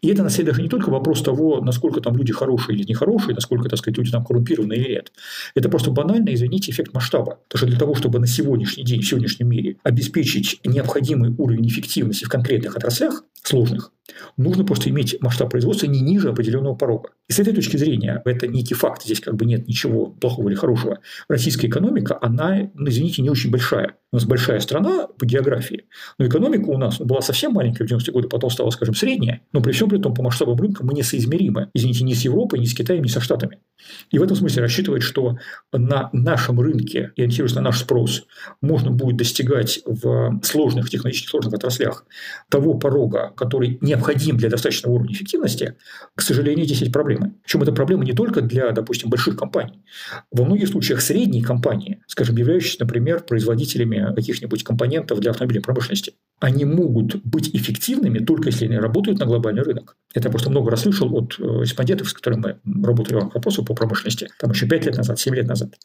S2: И это, на самом деле, даже не только вопрос того, насколько там люди хорошие или нехорошие, насколько, так сказать, люди там коррумпированы или нет. Это просто банально, извините, эффект масштаба. Потому что для того, чтобы на сегодняшний день, в сегодняшнем мире обеспечить необходимый уровень эффективности в конкретных отраслях сложных, нужно просто иметь масштаб производства не ниже определенного порога. И с этой точки зрения, это некий факт, здесь как бы нет ничего плохого или хорошего. Российская экономика, она, ну, извините, не очень большая. Нас большая страна по географии, но экономика у нас была совсем маленькая в 90-е годы, потом стала, скажем, средняя, но при всем при том по масштабам рынка мы несоизмеримы, извините, ни с Европой, ни с Китаем, ни со Штатами. И в этом смысле рассчитывать, что на нашем рынке, и ориентируясь на наш спрос, можно будет достигать в сложных, технологически сложных отраслях того порога, который необходим для достаточного уровня эффективности, к сожалению, здесь есть проблемы. Причем это проблема не только для, допустим, больших компаний. Во многих случаях средние компании, скажем, являющиеся, например, производителями каких-нибудь компонентов для автомобильной промышленности. Они могут быть эффективными только если они работают на глобальный рынок. Это я просто много раз слышал от э, респондентов, с которыми мы работали в вопросах по промышленности, там еще 5 лет назад, 7 лет назад.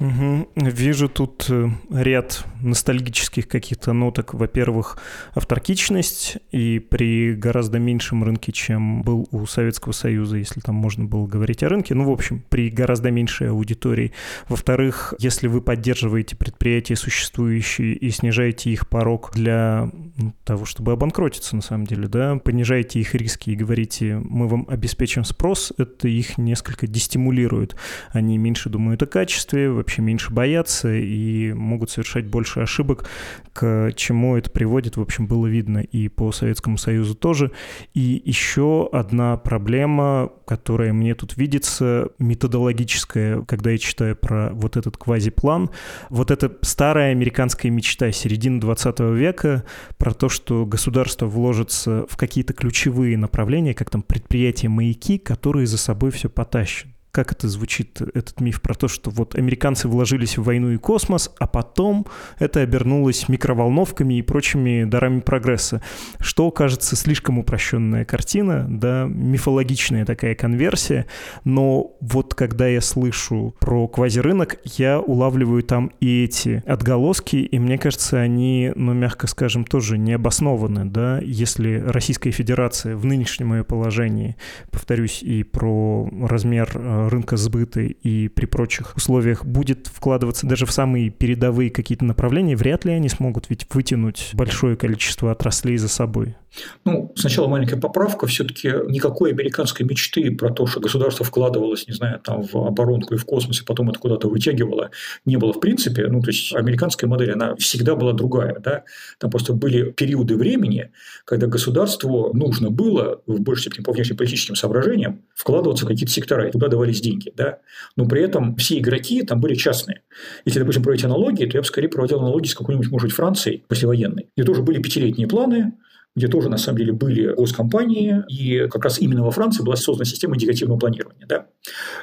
S1: Угу. Вижу тут э, ряд ностальгических каких-то ноток. Во-первых, авторкичность, и при гораздо меньшем рынке, чем был у Советского Союза, если там можно было говорить о рынке. Ну, в общем, при гораздо меньшей аудитории. Во-вторых, если вы поддерживаете предприятия существующие и снижаете их порог для ну, того, чтобы обанкротиться, на самом деле, да, понижаете их риски и говорите, мы вам обеспечим спрос, это их несколько дестимулирует. Они меньше думают о качестве, вообще меньше боятся и могут совершать больше ошибок, к чему это приводит, в общем, было видно и по Советскому Союзу тоже. И еще одна проблема, которая мне тут видится, методологическая, когда я читаю про вот этот квазиплан, вот эта старая американская мечта середины 20 века про то, что государство вложится в какие-то ключевые направления, как там предприятия-маяки, которые за собой все потащат как это звучит, этот миф про то, что вот американцы вложились в войну и космос, а потом это обернулось микроволновками и прочими дарами прогресса, что кажется слишком упрощенная картина, да, мифологичная такая конверсия, но вот когда я слышу про квазирынок, я улавливаю там и эти отголоски, и мне кажется, они, ну, мягко скажем, тоже не обоснованы, да, если Российская Федерация в нынешнем ее положении, повторюсь, и про размер э, рынка сбыта и при прочих условиях будет вкладываться даже в самые передовые какие-то направления, вряд ли они смогут ведь вытянуть большое количество отраслей за собой.
S2: Ну, сначала маленькая поправка. Все-таки никакой американской мечты про то, что государство вкладывалось, не знаю, там в оборонку и в космос, и потом это куда-то вытягивало, не было в принципе. Ну, то есть, американская модель, она всегда была другая. Да? Там просто были периоды времени, когда государству нужно было, в большей степени по внешнеполитическим соображениям, вкладываться в какие-то сектора, и туда давались деньги. Да? Но при этом все игроки там были частные. Если, допустим, проводить аналогии, то я бы скорее проводил аналогии с какой-нибудь, может быть, Францией послевоенной, где тоже были пятилетние планы, где тоже, на самом деле, были госкомпании, и как раз именно во Франции была создана система индикативного планирования. Да?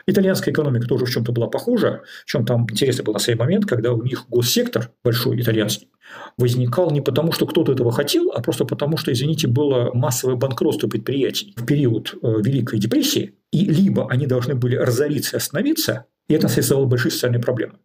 S2: Итальянская экономика тоже в чем-то была похожа, в чем там интересно был на самый момент, когда у них госсектор большой итальянский возникал не потому, что кто-то этого хотел, а просто потому, что, извините, было массовое банкротство предприятий в период э, Великой депрессии, и либо они должны были разориться и остановиться, и это создавало большие социальные проблемы.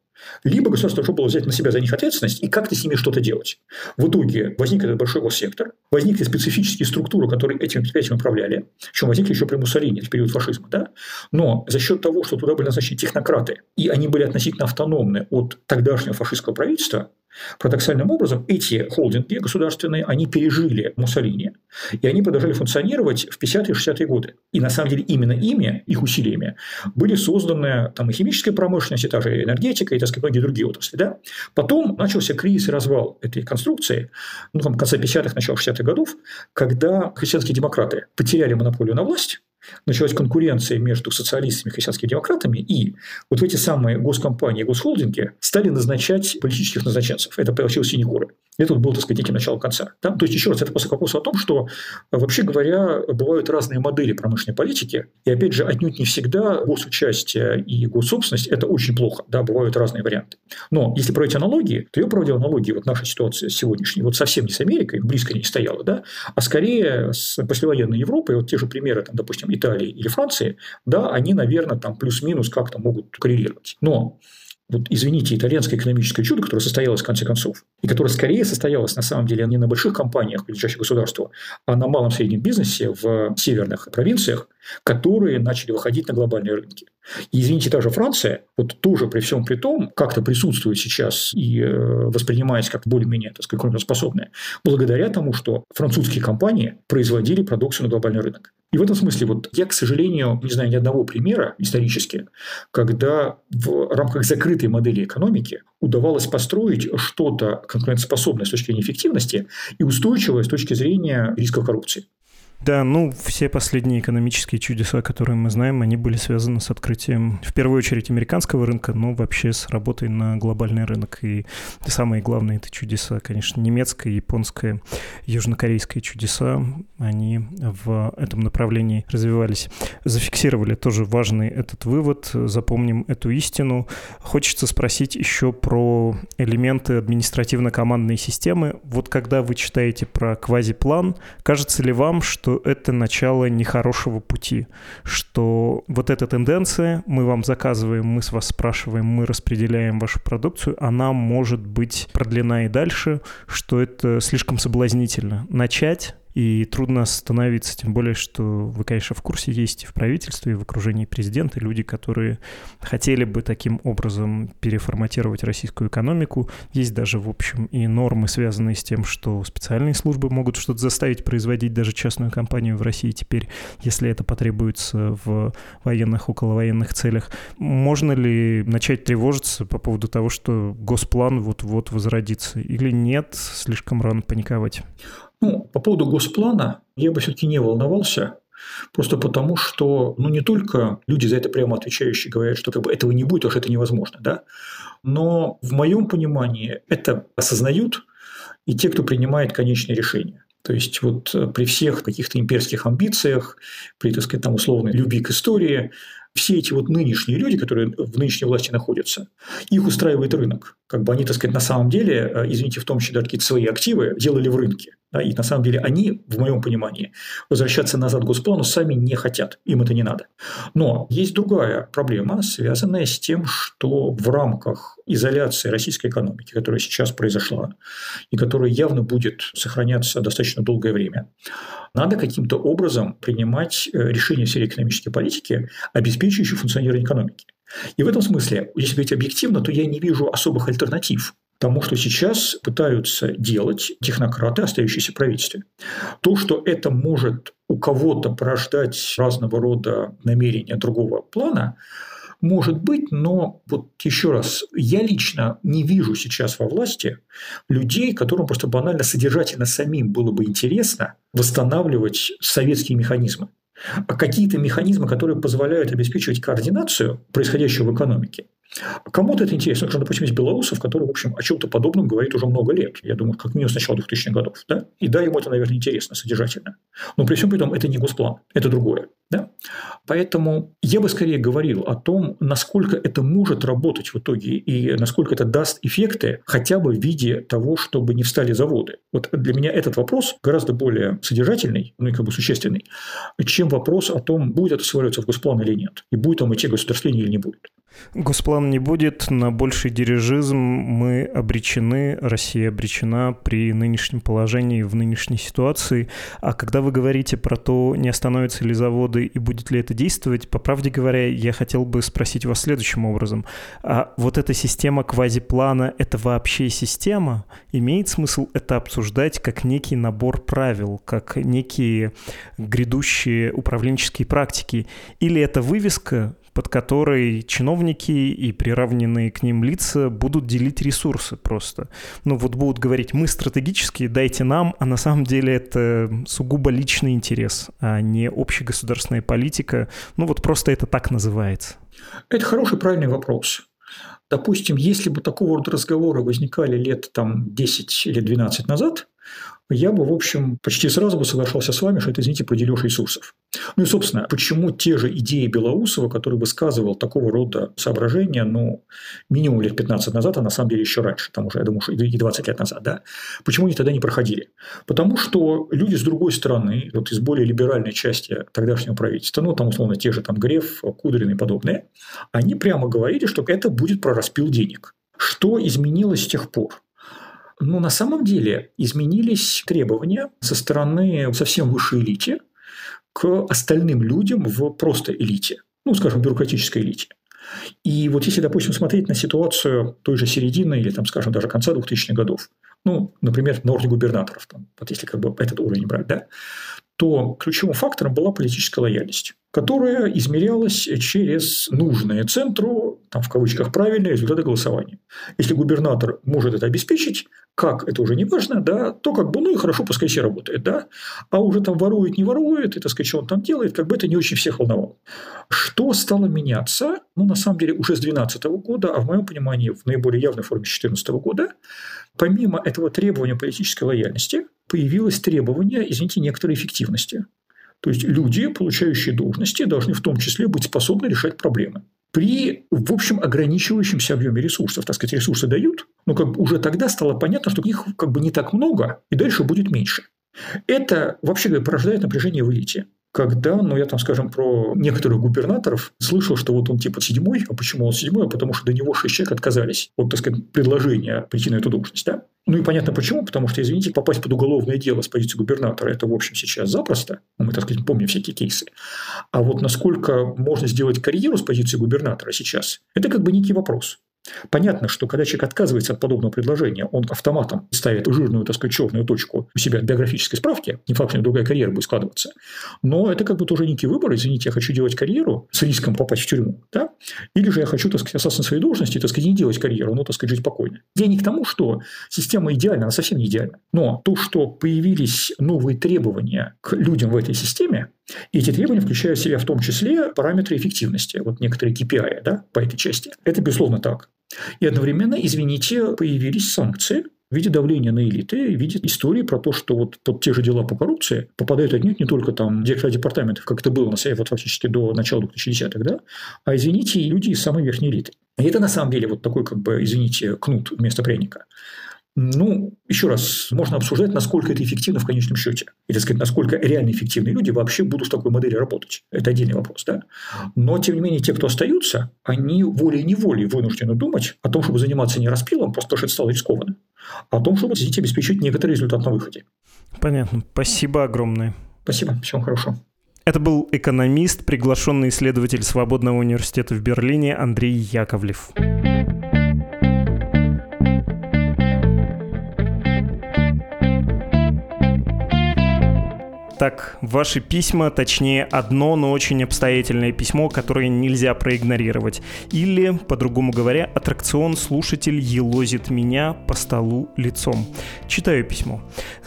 S2: Либо государство должно было взять на себя за них ответственность и как-то с ними что-то делать. В итоге возник этот большой госсектор, возникли специфические структуры, которые этим предприятием управляли, причем возникли еще при Муссолини, в период фашизма, да? но за счет того, что туда были назначены технократы, и они были относительно автономны от тогдашнего фашистского правительства, Парадоксальным образом эти холдинги государственные, они пережили Муссолини, и они продолжали функционировать в 50-е и 60-е годы. И на самом деле именно ими, их усилиями, были созданы там и химическая промышленность, и та же энергетика, и, так сказать, многие другие отрасли. Да? Потом начался кризис и развал этой конструкции, ну, там, в конце 50-х, начало 60-х годов, когда христианские демократы потеряли монополию на власть, началась конкуренция между социалистами и христианскими демократами, и вот эти самые госкомпании, госхолдинги стали назначать политических назначенцев. Это получилось синекуры. Это вот было, так сказать, неким началом конца. Да? То есть, еще раз, это после вопроса о том, что, вообще говоря, бывают разные модели промышленной политики, и, опять же, отнюдь не всегда госучастие и госсобственность – это очень плохо, да, бывают разные варианты. Но если проводить аналогии, то я проводил аналогии вот нашей ситуации сегодняшней, вот совсем не с Америкой, близко не стояла, да, а скорее с послевоенной Европой, вот те же примеры, там, допустим, Италии или Франции, да, они, наверное, там плюс-минус как-то могут коррелировать. Но вот, извините, итальянское экономическое чудо, которое состоялось в конце концов, и которое скорее состоялось на самом деле не на больших компаниях, прилежащих государству, а на малом среднем бизнесе в северных провинциях, которые начали выходить на глобальные рынки. И, извините, та же Франция, вот тоже при всем при том, как-то присутствует сейчас и э, воспринимается как более-менее, так сказать, конкурентоспособная, благодаря тому, что французские компании производили продукцию на глобальный рынок. И в этом смысле вот я, к сожалению, не знаю ни одного примера исторически, когда в рамках закрытой модели экономики удавалось построить что-то конкурентоспособное с точки зрения эффективности и устойчивое с точки зрения риска коррупции.
S1: Да, ну, все последние экономические чудеса, которые мы знаем, они были связаны с открытием, в первую очередь, американского рынка, но вообще с работой на глобальный рынок. И самые главные это чудеса, конечно, немецкое, японское, южнокорейское чудеса, они в этом направлении развивались. Зафиксировали тоже важный этот вывод, запомним эту истину. Хочется спросить еще про элементы административно-командной системы. Вот когда вы читаете про квазиплан, кажется ли вам, что что это начало нехорошего пути, что вот эта тенденция, мы вам заказываем, мы с вас спрашиваем, мы распределяем вашу продукцию, она может быть продлена и дальше, что это слишком соблазнительно. Начать и трудно остановиться, тем более, что вы, конечно, в курсе есть и в правительстве, и в окружении президента люди, которые хотели бы таким образом переформатировать российскую экономику. Есть даже, в общем, и нормы, связанные с тем, что специальные службы могут что-то заставить производить даже частную компанию в России теперь, если это потребуется в военных, околовоенных целях. Можно ли начать тревожиться по поводу того, что госплан вот-вот возродится? Или нет, слишком рано паниковать?
S2: Ну, по поводу госплана я бы все-таки не волновался, Просто потому, что ну, не только люди за это прямо отвечающие говорят, что как бы, этого не будет, потому что это невозможно, да? но в моем понимании это осознают и те, кто принимает конечные решения. То есть вот при всех каких-то имперских амбициях, при, так сказать, там, условной любви к истории, все эти вот нынешние люди, которые в нынешней власти находятся, их устраивает рынок. Как бы они, так сказать, на самом деле, э, извините, в том числе даже какие-то свои активы делали в рынке. Да, и на самом деле они, в моем понимании, возвращаться назад к госплану сами не хотят, им это не надо. Но есть другая проблема, связанная с тем, что в рамках изоляции российской экономики, которая сейчас произошла, и которая явно будет сохраняться достаточно долгое время, надо каким-то образом принимать э, решения в сфере экономической политики, обеспечивающие функционирование экономики. И в этом смысле, если говорить объективно, то я не вижу особых альтернатив тому, что сейчас пытаются делать технократы, остающиеся в правительстве. То, что это может у кого-то порождать разного рода намерения другого плана, может быть, но вот еще раз, я лично не вижу сейчас во власти людей, которым просто банально содержательно самим было бы интересно восстанавливать советские механизмы. А какие-то механизмы, которые позволяют обеспечивать координацию происходящего в экономике, Кому-то это интересно. Потому допустим, есть Белоусов, который, в общем, о чем-то подобном говорит уже много лет. Я думаю, как минимум с начала 2000-х годов. Да? И да, ему это, наверное, интересно, содержательно. Но при всем при том, это не госплан, это другое. Да? Поэтому я бы скорее говорил о том, насколько это может работать в итоге и насколько это даст эффекты хотя бы в виде того, чтобы не встали заводы. Вот для меня этот вопрос гораздо более содержательный, ну и как бы существенный, чем вопрос о том, будет это сваливаться в госплан или нет, и будет там идти государствление или не будет.
S1: Госплана не будет, на больший дирижизм мы обречены, Россия обречена при нынешнем положении, в нынешней ситуации. А когда вы говорите про то, не остановятся ли заводы и будет ли это действовать, по правде говоря, я хотел бы спросить вас следующим образом. А вот эта система квазиплана — это вообще система? Имеет смысл это обсуждать как некий набор правил, как некие грядущие управленческие практики? Или это вывеска, под которой чиновники и приравненные к ним лица будут делить ресурсы просто. Ну вот будут говорить, мы стратегические, дайте нам, а на самом деле это сугубо личный интерес, а не общегосударственная политика. Ну вот просто это так называется.
S2: Это хороший, правильный вопрос. Допустим, если бы такого рода разговоры возникали лет там, 10 или 12 назад, я бы, в общем, почти сразу бы соглашался с вами, что это, извините, подележ ресурсов. Ну и, собственно, почему те же идеи Белоусова, который высказывал такого рода соображения, ну, минимум лет 15 назад, а на самом деле еще раньше, там уже, я думаю, и 20 лет назад, да, почему они тогда не проходили? Потому что люди с другой стороны, вот из более либеральной части тогдашнего правительства, ну, там, условно, те же там Греф, Кудрин и подобные, они прямо говорили, что это будет про распил денег. Что изменилось с тех пор? Ну, на самом деле изменились требования со стороны совсем высшей элите к остальным людям в просто элите, ну, скажем, бюрократической элите. И вот если, допустим, смотреть на ситуацию той же середины или, там, скажем, даже конца 2000-х годов, ну, например, на уровне губернаторов, там, вот если как бы этот уровень брать, да, то ключевым фактором была политическая лояльность, которая измерялась через нужные центру, там в кавычках правильные результаты голосования. Если губернатор может это обеспечить, как это уже не важно, да, то как бы, ну и хорошо, пускай все работает, да, а уже там ворует, не ворует, и, так сказать, что он там делает, как бы это не очень всех волновало. Что стало меняться? Ну, на самом деле, уже с 2012 года, а в моем понимании, в наиболее явной форме с 2014 года, помимо этого требования политической лояльности, появилось требование, извините, некоторой эффективности. То есть люди, получающие должности, должны в том числе быть способны решать проблемы при, в общем, ограничивающемся объеме ресурсов. Так сказать, ресурсы дают, но как бы уже тогда стало понятно, что их как бы не так много, и дальше будет меньше. Это, вообще говоря, порождает напряжение в элите когда, ну, я там, скажем, про некоторых губернаторов слышал, что вот он типа седьмой, а почему он седьмой? А потому что до него шесть человек отказались от, так сказать, предложения прийти на эту должность, да? Ну и понятно почему, потому что, извините, попасть под уголовное дело с позиции губернатора, это, в общем, сейчас запросто. Ну, мы, так сказать, помним всякие кейсы. А вот насколько можно сделать карьеру с позиции губернатора сейчас, это как бы некий вопрос. Понятно, что когда человек отказывается от подобного предложения, он автоматом ставит жирную, так сказать, черную точку у себя в биографической справке, не факт, что другая карьера будет складываться. Но это как бы тоже некий выбор. Извините, я хочу делать карьеру с риском попасть в тюрьму. Да? Или же я хочу, так сказать, остаться на своей должности, так сказать, не делать карьеру, но, так сказать, жить спокойно. Я не к тому, что система идеальна, она совсем не идеальна. Но то, что появились новые требования к людям в этой системе, и эти требования включают в себя в том числе параметры эффективности, вот некоторые KPI да, по этой части. Это, безусловно, так. И одновременно, извините, появились санкции в виде давления на элиты, в виде истории про то, что вот под те же дела по коррупции попадают отнюдь не только там директора департаментов, как это было на вот фактически до начала 2010-х, да, а, извините, люди из самой верхней элиты. И это на самом деле вот такой, как бы, извините, кнут вместо пряника. Ну, еще раз, можно обсуждать, насколько это эффективно в конечном счете. Или, сказать, насколько реально эффективные люди вообще будут в такой модели работать. Это отдельный вопрос, да? Но, тем не менее, те, кто остаются, они волей-неволей вынуждены думать о том, чтобы заниматься не распилом, просто потому что это стало рискованно, а о том, чтобы действительно обеспечить некоторый результат на выходе.
S1: Понятно. Спасибо огромное.
S2: Спасибо. Всего хорошего.
S1: Это был экономист, приглашенный исследователь Свободного университета в Берлине Андрей Яковлев. Так, ваши письма, точнее одно, но очень обстоятельное письмо, которое нельзя проигнорировать. Или, по-другому говоря, аттракцион «Слушатель елозит меня по столу лицом». Читаю письмо.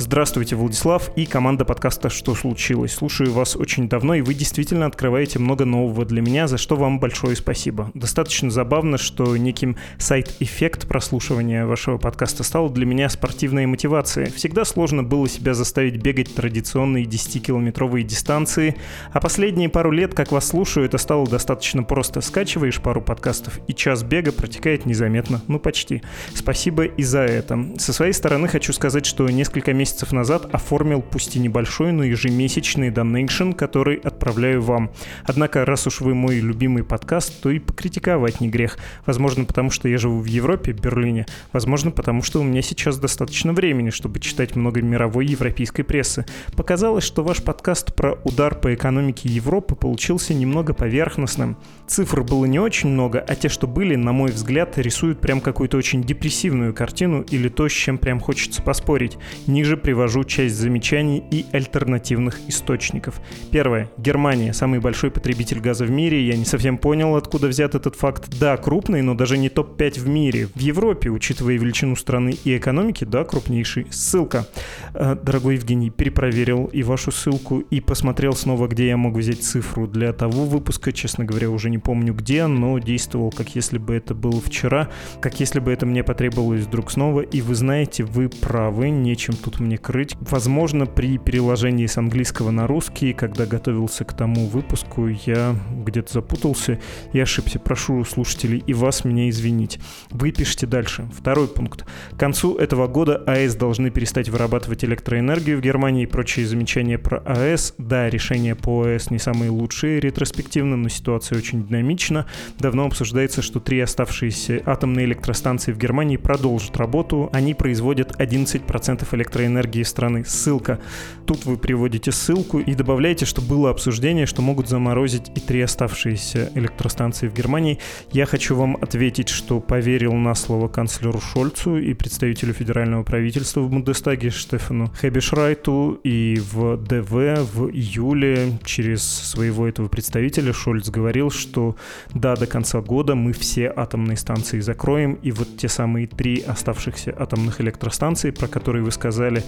S1: Здравствуйте, Владислав и команда подкаста «Что случилось?». Слушаю вас очень давно, и вы действительно открываете много нового для меня, за что вам большое спасибо. Достаточно забавно, что неким сайт-эффект прослушивания вашего подкаста стал для меня спортивной мотивацией. Всегда сложно было себя заставить бегать традиционные 10 10-километровые дистанции. А последние пару лет, как вас слушаю, это стало достаточно просто. Скачиваешь пару подкастов, и час бега протекает незаметно. Ну, почти. Спасибо и за это. Со своей стороны хочу сказать, что несколько месяцев назад оформил пусть и небольшой, но ежемесячный донейшн, который отправляю вам. Однако, раз уж вы мой любимый подкаст, то и покритиковать не грех. Возможно, потому что я живу в Европе, Берлине. Возможно, потому что у меня сейчас достаточно времени, чтобы читать много мировой европейской прессы. Показалось, что ваш подкаст про удар по экономике Европы получился немного поверхностным. Цифр было не очень много, а те, что были, на мой взгляд, рисуют прям какую-то очень депрессивную картину или то, с чем прям хочется поспорить. Ниже привожу часть замечаний и альтернативных источников. Первое. Германия – самый большой потребитель газа в мире. Я не совсем понял, откуда взят этот факт. Да, крупный, но даже не топ-5 в мире. В Европе, учитывая величину страны и экономики, да, крупнейший. Ссылка. Э, дорогой Евгений, перепроверил и вашу ссылку, и посмотрел снова, где я могу взять цифру для того выпуска. Честно говоря, уже не помню где, но действовал, как если бы это было вчера, как если бы это мне потребовалось вдруг снова. И вы знаете, вы правы, нечем тут мне крыть. Возможно, при переложении с английского на русский, когда готовился к тому выпуску, я где-то запутался и ошибся. Прошу слушателей и вас меня извинить. Вы пишете дальше. Второй пункт. К концу этого года АЭС должны перестать вырабатывать электроэнергию в Германии и прочие замечания про АЭС. Да, решения по АЭС не самые лучшие ретроспективно, но ситуация очень динамична. Давно обсуждается, что три оставшиеся атомные электростанции в Германии продолжат работу. Они производят 11% электроэнергии страны. Ссылка. Тут вы приводите ссылку и добавляете, что было обсуждение, что могут заморозить и три оставшиеся электростанции в Германии. Я хочу вам ответить, что поверил на слово канцлеру Шольцу и представителю федерального правительства в Бундестаге Штефану Хебешрайту и в ДВ в июле через своего этого представителя Шольц говорил, что да, до конца года мы все атомные станции закроем, и вот те самые три оставшихся атомных электростанций, про которые вы сказали,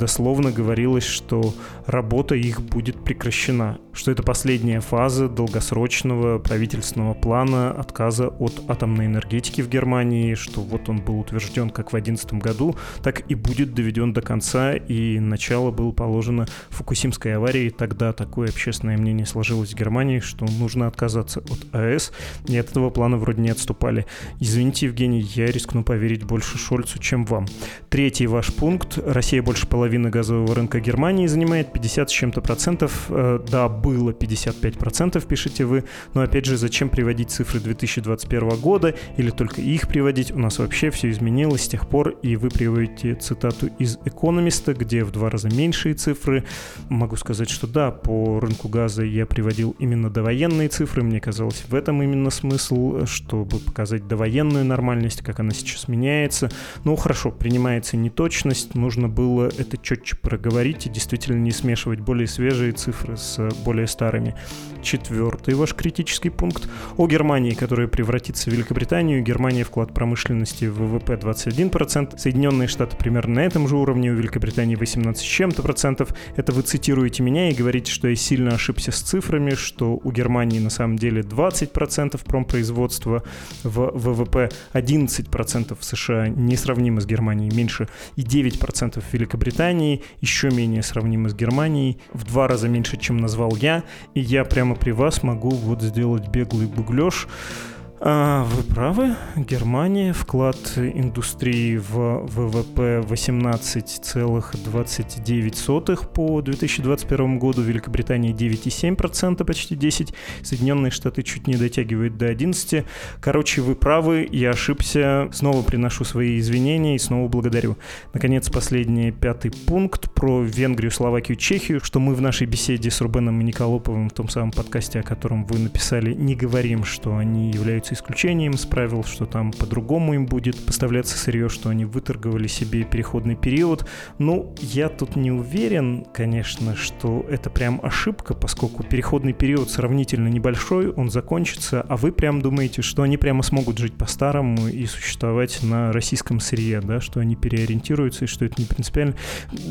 S1: дословно говорилось, что работа их будет прекращена, что это последняя фаза долгосрочного правительственного плана отказа от атомной энергетики в Германии, что вот он был утвержден как в 2011 году, так и будет доведен до конца, и начало было положено Фукусимской аварии. Тогда такое общественное мнение сложилось в Германии, что нужно отказаться от АЭС, и от этого плана вроде не отступали. Извините, Евгений, я рискну поверить больше Шольцу, чем вам. Третий ваш пункт. Россия больше половины газового рынка Германии занимает 50 с чем-то процентов. Э, да, было 55 процентов, пишите вы, но опять же, зачем приводить цифры 2021 года или только их приводить? У нас вообще все изменилось с тех пор, и вы приводите цитату из «Экономиста», где в два раза меньшие цифры. Могу сказать, что да, по рынку газа я приводил именно довоенные цифры. Мне казалось, в этом именно смысл, чтобы показать довоенную нормальность, как она сейчас меняется. Ну, хорошо, принимается неточность, нужно было это четче проговорить и действительно не смешивать более свежие цифры с более старыми. Четвертый ваш критический пункт. О Германии, которая превратится в Великобританию. Германия вклад промышленности в ВВП 21%. Соединенные Штаты примерно на этом же уровне. У Великобритании 18 с чем-то процентов. Это вы цитируете меня и говорите, что я сильно ошибся с цифрами, что у Германии на самом деле 20% промпроизводства в ВВП, 11% в США несравнимо с Германией, меньше, и 9% в Великобритании, еще менее сравнимо с Германией, в два раза меньше, чем назвал я, и я прям прямо при вас могу вот сделать беглый буглеж а, вы правы. Германия, вклад индустрии в ВВП 18,29 по 2021 году, Великобритания 9,7%, почти 10%, Соединенные Штаты чуть не дотягивают до 11%. Короче, вы правы, я ошибся, снова приношу свои извинения и снова благодарю. Наконец, последний пятый пункт про Венгрию, Словакию, Чехию, что мы в нашей беседе с Рубеном Николоповым в том самом подкасте, о котором вы написали, не говорим, что они являются являются исключением с правил, что там по-другому им будет поставляться сырье, что они выторговали себе переходный период. Ну, я тут не уверен, конечно, что это прям ошибка, поскольку переходный период сравнительно небольшой, он закончится, а вы прям думаете, что они прямо смогут жить по-старому и существовать на российском сырье, да, что они переориентируются и что это не принципиально.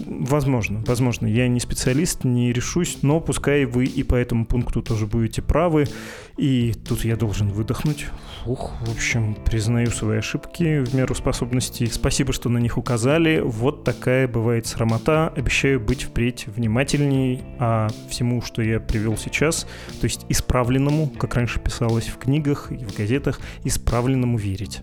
S1: Возможно, возможно. Я не специалист, не решусь, но пускай вы и по этому пункту тоже будете правы. И тут я должен выдохнуть, Ух, в общем, признаю свои ошибки в меру способностей. Спасибо, что на них указали. Вот такая бывает срамота. Обещаю быть впредь внимательней, а всему, что я привел сейчас, то есть исправленному, как раньше писалось в книгах и в газетах, исправленному верить.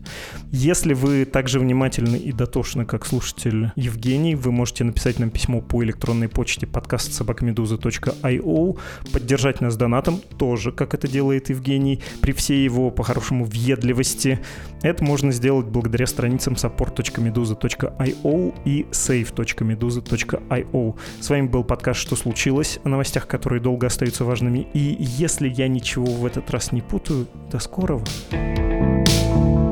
S1: Если вы также внимательны и дотошны, как слушатель Евгений, вы можете написать нам письмо по электронной почте подкаст собакамедуза.io, поддержать нас донатом, тоже, как это делает Евгений, при всей его, по-хорошему, въедливости. Это можно сделать благодаря страницам support.meduza.io и save.meduza.io. С вами был подкаст «Что случилось?» о новостях, которые долго остаются важными. И если я ничего в этот раз не путаю, до скорого. thank you